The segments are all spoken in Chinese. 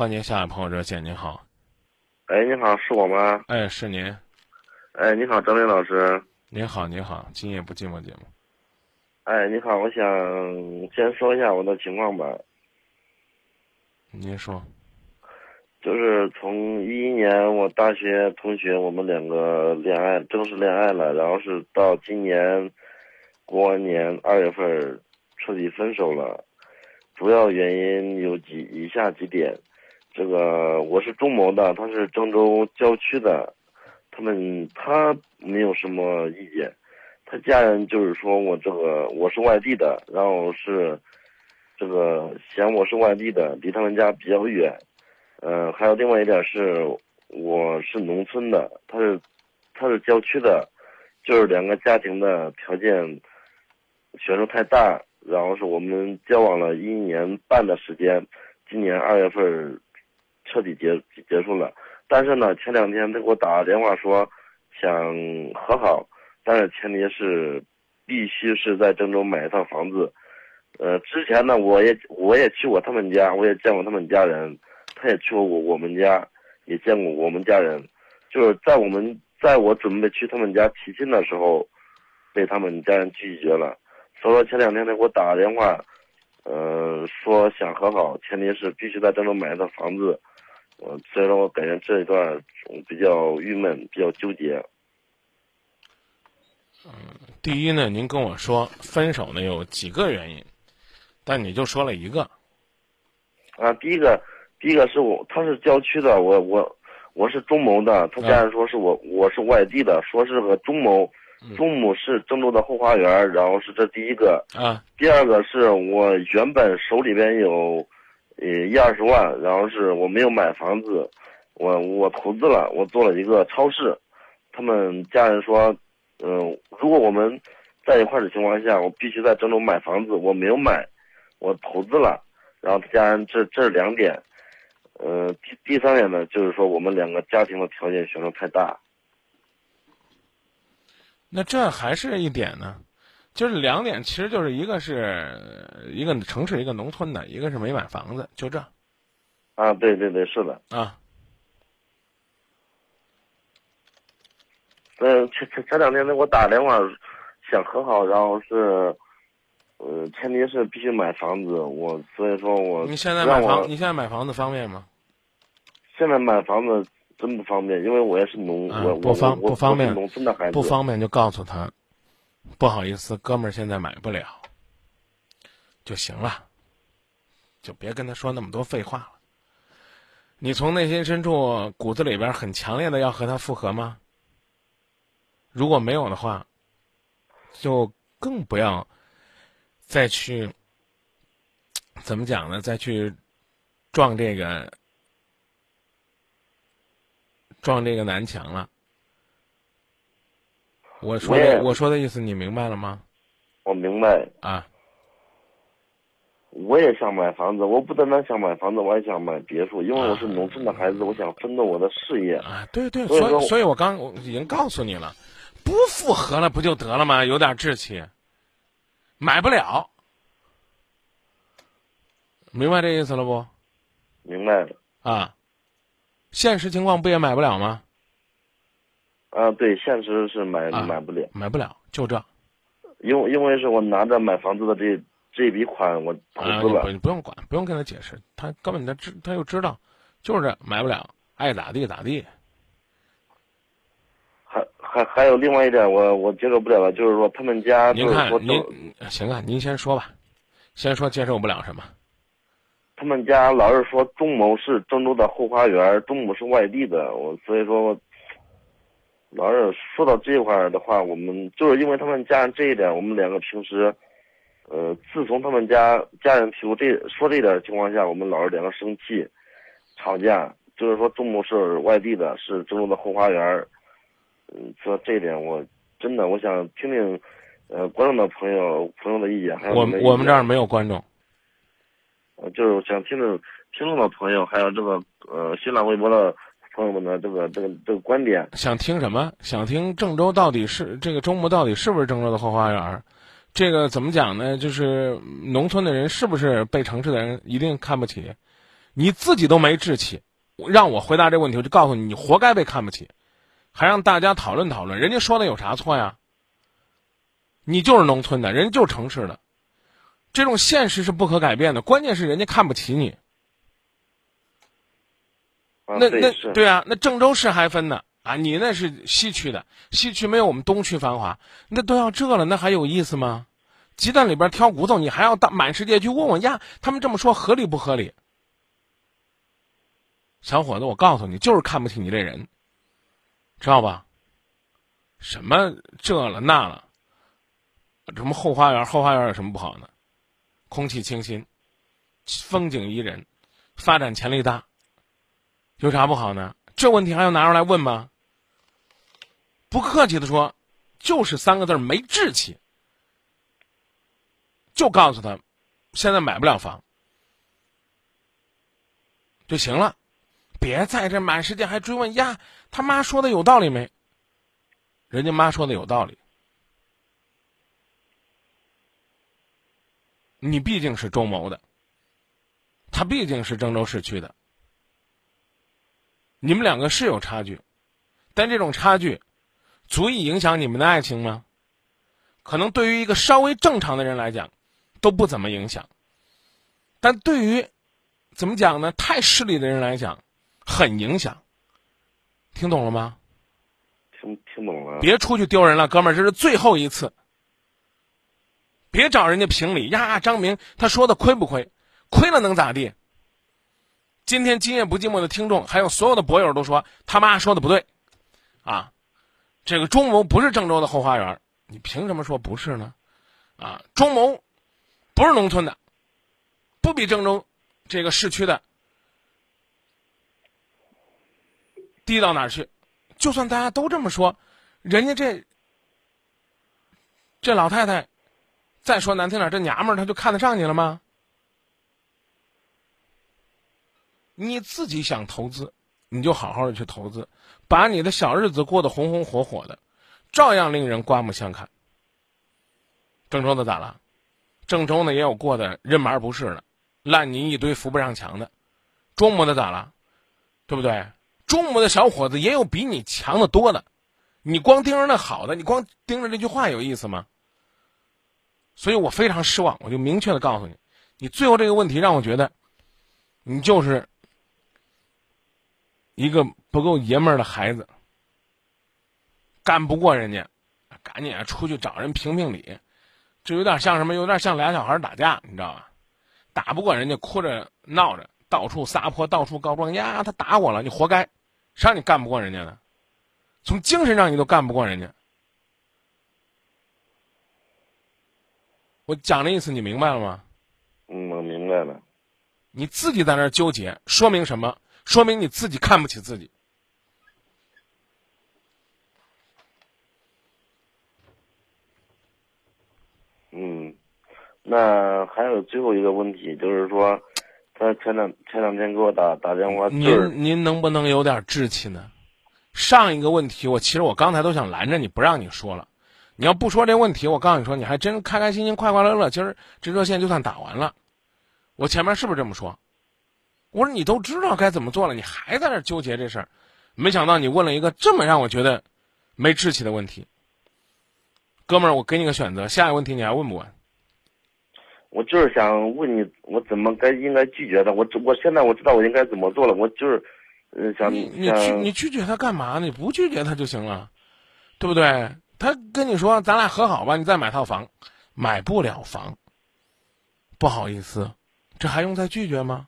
欢迎下一位朋友热线，您好。哎，你好，是我吗？哎，是您。哎，你好，张林老师。您好，您好，今夜不寂寞节目。哎，你好，我想先说一下我的情况吧。您说。就是从一一年我大学同学，我们两个恋爱正式恋爱了，然后是到今年过完年二月份彻底分手了。主要原因有几以下几点：这个我是中牟的，他是郑州郊区的，他们他没有什么意见，他家人就是说我这个我是外地的，然后是这个嫌我是外地的，离他们家比较远。嗯，还有另外一点是，我是农村的，他是，他是郊区的，就是两个家庭的条件悬殊太大，然后是我们交往了一年半的时间，今年二月份彻底结结束了。但是呢，前两天他给我打电话说想和好，但是前提是必须是在郑州买一套房子。呃，之前呢，我也我也去过他们家，我也见过他们家人。他也去过我我们家，也见过我们家人，就是在我们在我准备去他们家提亲的时候，被他们家人拒绝了。所以说前两天他给我打电话，呃，说想和好，前提是必须在郑州买一套房子。呃，所以说我感觉这一段比较郁闷，比较纠结。嗯，第一呢，您跟我说分手呢有几个原因，但你就说了一个。啊，第一个。第一个是我，他是郊区的，我我我是中牟的，他家人说是我我是外地的，说是个中牟，中牟是郑州的后花园，然后是这第一个。啊。第二个是我原本手里边有，呃一二十万，然后是我没有买房子，我我投资了，我做了一个超市，他们家人说，嗯，如果我们在一块的情况下，我必须在郑州买房子，我没有买，我投资了，然后他家人这这两点。呃，第第三点呢，就是说我们两个家庭的条件悬殊太大。那这还是一点呢，就是两点，其实就是一个是一个城市，一个农村的，一个是没买房子，就这。啊，对对对，是的。啊。嗯，前前前两天他给我打电话，想和好，然后是。呃，前提是必须买房子，我所以说我你现在买房，你现在买房子方便吗？现在买房子真不方便，因为我也是农，我不方不方便，农村的孩子不方便就告诉他，不好意思，哥们儿现在买不了，就行了，就别跟他说那么多废话了。你从内心深处骨子里边很强烈的要和他复合吗？如果没有的话，就更不要。再去怎么讲呢？再去撞这个撞这个南墙了。我说的我说的意思你明白了吗？我明白啊。我也想买房子，我不单单想买房子，我还想买别墅，因为我是农村的孩子，我想奋斗我的事业。啊，对对，所以所以我刚已经告诉你了，不复合了不就得了吗？有点志气。买不了，明白这意思了不？明白了啊，现实情况不也买不了吗？啊，对，现实是买买不了，买不了，就这。因为因为是我拿着买房子的这这笔款，我投资了。你不用管，不用跟他解释，他根本他知他又知道，就是这买不了，爱咋地咋地。还还还有另外一点，我我接受不了的，就是说他们家。您看，您行啊，您先说吧，先说接受不了什么。他们家老是说钟某是郑州的后花园，钟某是外地的，我所以说，老是说到这一块的话，我们就是因为他们家人这一点，我们两个平时，呃，自从他们家家人提出这说这点情况下，我们老是两个生气，吵架，就是说钟某是外地的，是郑州的后花园。嗯，说这一点，我真的我想听听，呃，观众的朋友朋友的意见，还有我我们这儿没有观众，呃，就是想听听听众的朋友，还有这个呃新浪微博的朋友们的这个这个这个观点。想听什么？想听郑州到底是这个周末到底是不是郑州的后花园？这个怎么讲呢？就是农村的人是不是被城市的人一定看不起？你自己都没志气，让我回答这个问题，我就告诉你，你活该被看不起，还让大家讨论讨论，人家说的有啥错呀？你就是农村的，人家就是城市的，这种现实是不可改变的，关键是人家看不起你。那那对啊，那郑州市还分呢啊！你那是西区的，西区没有我们东区繁华，那都要这了，那还有意思吗？鸡蛋里边挑骨头，你还要到满世界去问问呀？他们这么说合理不合理？小伙子，我告诉你，就是看不起你这人，知道吧？什么这了那了？什么后花园？后花园有什么不好呢？空气清新，风景宜人，发展潜力大。有啥不好呢？这问题还要拿出来问吗？不客气的说，就是三个字没志气。就告诉他，现在买不了房就行了，别在这满世界还追问呀。他妈说的有道理没？人家妈说的有道理。你毕竟是中牟的，他毕竟是郑州市区的。你们两个是有差距，但这种差距足以影响你们的爱情吗？可能对于一个稍微正常的人来讲，都不怎么影响。但对于怎么讲呢？太势利的人来讲，很影响。听懂了吗？听听懂了。别出去丢人了，哥们儿，这是最后一次。别找人家评理呀！张明他说的亏不亏？亏了能咋地？今天今夜不寂寞的听众，还有所有的博友都说他妈说的不对，啊，这个中牟不是郑州的后花园，你凭什么说不是呢？啊，中牟不是农村的，不比郑州这个市区的低到哪儿去？就算大家都这么说，人家这这老太太，再说难听点，这娘们儿她就看得上你了吗？你自己想投资，你就好好的去投资，把你的小日子过得红红火火的，照样令人刮目相看。郑州的咋了？郑州呢也有过得人麻不是的，烂泥一堆扶不上墙的。中牟的咋了？对不对？中牟的小伙子也有比你强的多的，你光盯着那好的，你光盯着这句话有意思吗？所以我非常失望，我就明确的告诉你，你最后这个问题让我觉得，你就是。一个不够爷们儿的孩子，干不过人家，赶紧出去找人评评理。这有点像什么？有点像俩小孩打架，你知道吧？打不过人家，哭着闹着，到处撒泼，到处告状呀！他打我了，你活该！谁让你干不过人家的？从精神上你都干不过人家。我讲的意思你明白了吗？嗯，我明白了。你自己在那儿纠结，说明什么？说明你自己看不起自己。嗯，那还有最后一个问题，就是说，他前两前两天给我打打电话，您您能不能有点志气呢？上一个问题，我其实我刚才都想拦着你不让你说了。你要不说这问题，我告诉你说，你还真开开心心、快快乐乐，今儿这热线就算打完了。我前面是不是这么说？我说你都知道该怎么做了，你还在那纠结这事儿，没想到你问了一个这么让我觉得没志气的问题。哥们儿，我给你个选择，下一个问题你还问不问？我就是想问你，我怎么该应该拒绝他？我我现在我知道我应该怎么做了，我就是，呃，想你你拒你拒绝他干嘛？你不拒绝他就行了，对不对？他跟你说咱俩和好吧，你再买套房，买不了房，不好意思，这还用再拒绝吗？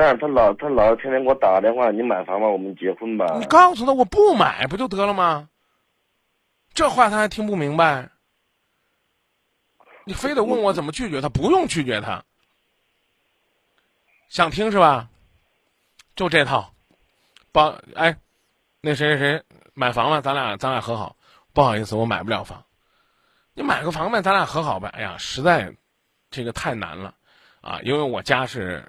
但是他老他老天天给我打电话，你买房吧，我们结婚吧。你告诉他我不买不就得了吗？这话他还听不明白。你非得问我怎么拒绝他？不用拒绝他。想听是吧？就这套，帮哎，那谁谁谁买房了，咱俩咱俩和好。不好意思，我买不了房。你买个房呗，咱俩和好呗。哎呀，实在这个太难了啊，因为我家是。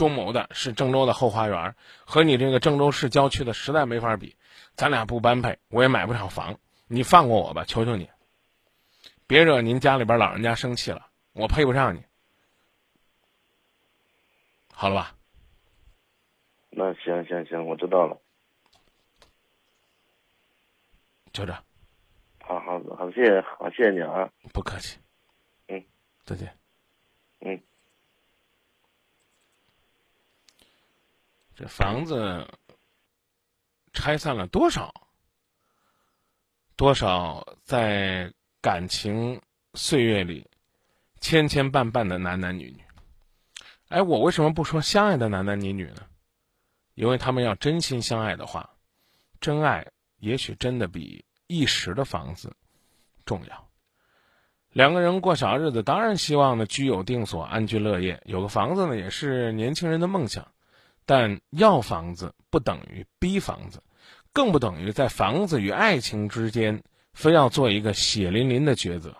中牟的是郑州的后花园，和你这个郑州市郊区的实在没法比，咱俩不般配，我也买不上房，你放过我吧，求求你，别惹您家里边老人家生气了，我配不上你。好了吧？那行行行，我知道了。就这，好好好，谢谢，好谢谢你啊。不客气。嗯，再见。嗯，这房子拆散了多少？多少在感情岁月里牵牵绊绊的男男女女？哎，我为什么不说相爱的男男女女呢？因为他们要真心相爱的话，真爱也许真的比一时的房子重要。两个人过小日子，当然希望呢居有定所、安居乐业。有个房子呢，也是年轻人的梦想。但要房子不等于逼房子，更不等于在房子与爱情之间非要做一个血淋淋的抉择。